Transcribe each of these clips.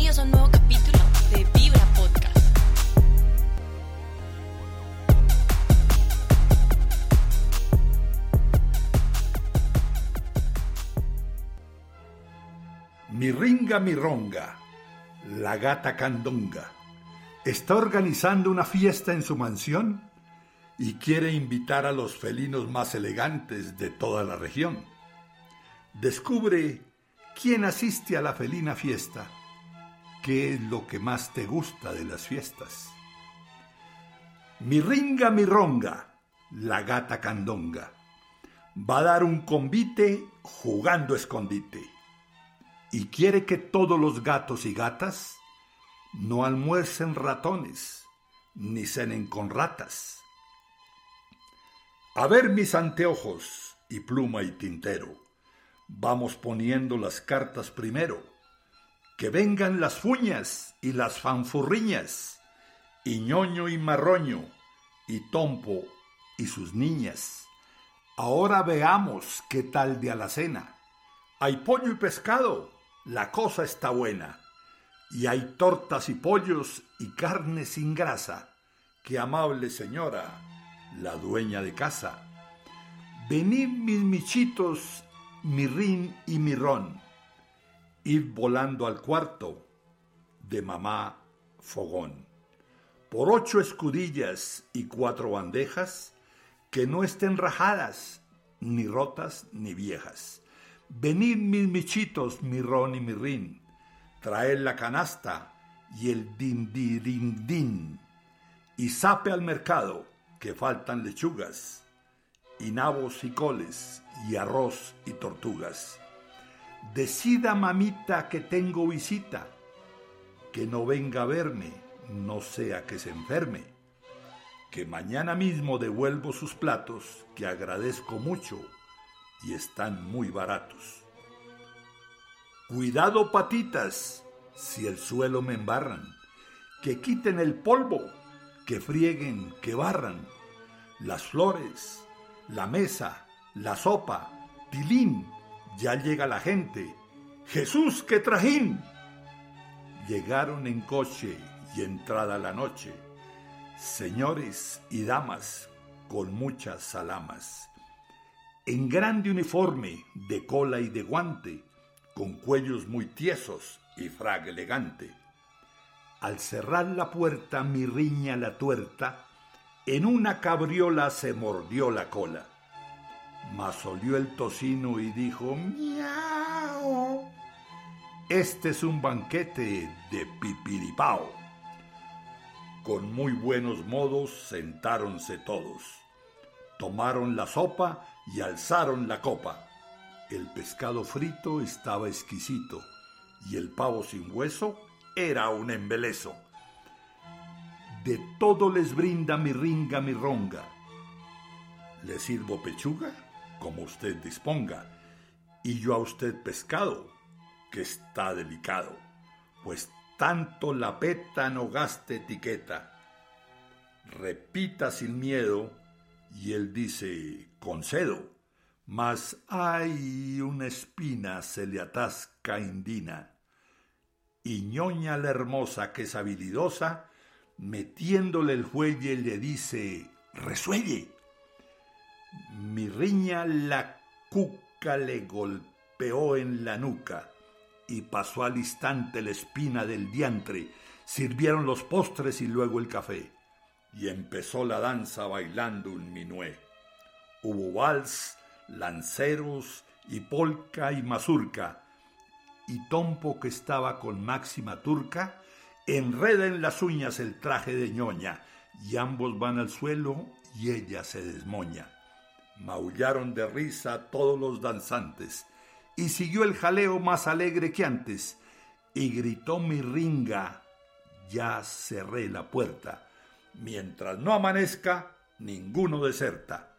Bienvenidos a un nuevo capítulo de Vibra Podcast. Mi ringa, la gata candonga, está organizando una fiesta en su mansión y quiere invitar a los felinos más elegantes de toda la región. Descubre quién asiste a la felina fiesta, qué es lo que más te gusta de las fiestas. Mi ringa, mi ronga, la gata candonga, va a dar un convite jugando escondite y quiere que todos los gatos y gatas no almuercen ratones ni cenen con ratas. A ver mis anteojos y pluma y tintero, vamos poniendo las cartas primero, que vengan las fuñas y las fanfurriñas, y ñoño y marroño, y tompo y sus niñas. Ahora veamos qué tal de alacena. Hay pollo y pescado, la cosa está buena. Y hay tortas y pollos y carne sin grasa. Qué amable señora, la dueña de casa. Venid mis michitos, mi rin y mi ron. Id volando al cuarto de mamá Fogón. Por ocho escudillas y cuatro bandejas, que no estén rajadas, ni rotas, ni viejas Venid mis michitos, mi ron y mi rin, traed la canasta y el din din din, y sape al mercado, que faltan lechugas, y nabos y coles, y arroz y tortugas. Decida, mamita, que tengo visita, que no venga a verme, no sea que se enferme, que mañana mismo devuelvo sus platos, que agradezco mucho y están muy baratos. Cuidado patitas, si el suelo me embarran, que quiten el polvo, que frieguen, que barran, las flores, la mesa, la sopa, tilín, ya llega la gente, Jesús, que trajín. Llegaron en coche y entrada la noche, señores y damas con muchas salamas en grande uniforme de cola y de guante, con cuellos muy tiesos y fraga elegante. Al cerrar la puerta mi riña la tuerta, en una cabriola se mordió la cola. Mas olió el tocino y dijo, miau. Este es un banquete de pipiripao. Con muy buenos modos sentáronse todos. Tomaron la sopa y alzaron la copa. El pescado frito estaba exquisito y el pavo sin hueso era un embeleso. De todo les brinda mi ringa, mi ronga. Le sirvo pechuga, como usted disponga, y yo a usted pescado, que está delicado, pues tanto la peta no gaste etiqueta. Repita sin miedo y él dice, concedo, mas hay una espina se le atasca indina. Y ñoña la hermosa que es habilidosa, metiéndole el fuelle le dice, resuelle. Mi riña la cuca le golpeó en la nuca y pasó al instante la espina del diantre. Sirvieron los postres y luego el café y empezó la danza bailando un minué. Hubo vals, lanceros y polca y mazurca, y Tompo que estaba con máxima turca, enreda en las uñas el traje de ñoña, y ambos van al suelo y ella se desmoña. Maullaron de risa todos los danzantes, y siguió el jaleo más alegre que antes, y gritó mi ringa, ya cerré la puerta Mientras no amanezca, ninguno deserta.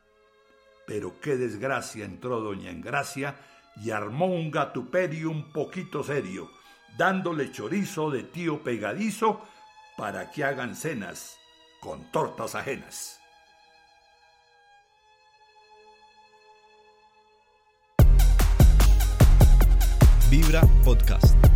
Pero qué desgracia entró doña Engracia y armó un gatuperio un poquito serio, dándole chorizo de tío pegadizo para que hagan cenas con tortas ajenas. Vibra Podcast.